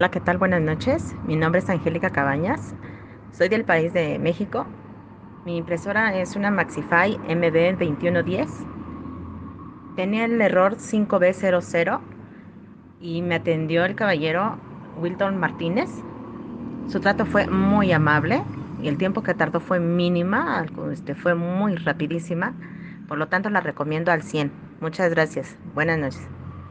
Hola, ¿qué tal? Buenas noches. Mi nombre es Angélica Cabañas. Soy del país de México. Mi impresora es una Maxify MB2110. Tenía el error 5B00 y me atendió el caballero Wilton Martínez. Su trato fue muy amable y el tiempo que tardó fue mínima, este, fue muy rapidísima. Por lo tanto, la recomiendo al 100. Muchas gracias. Buenas noches.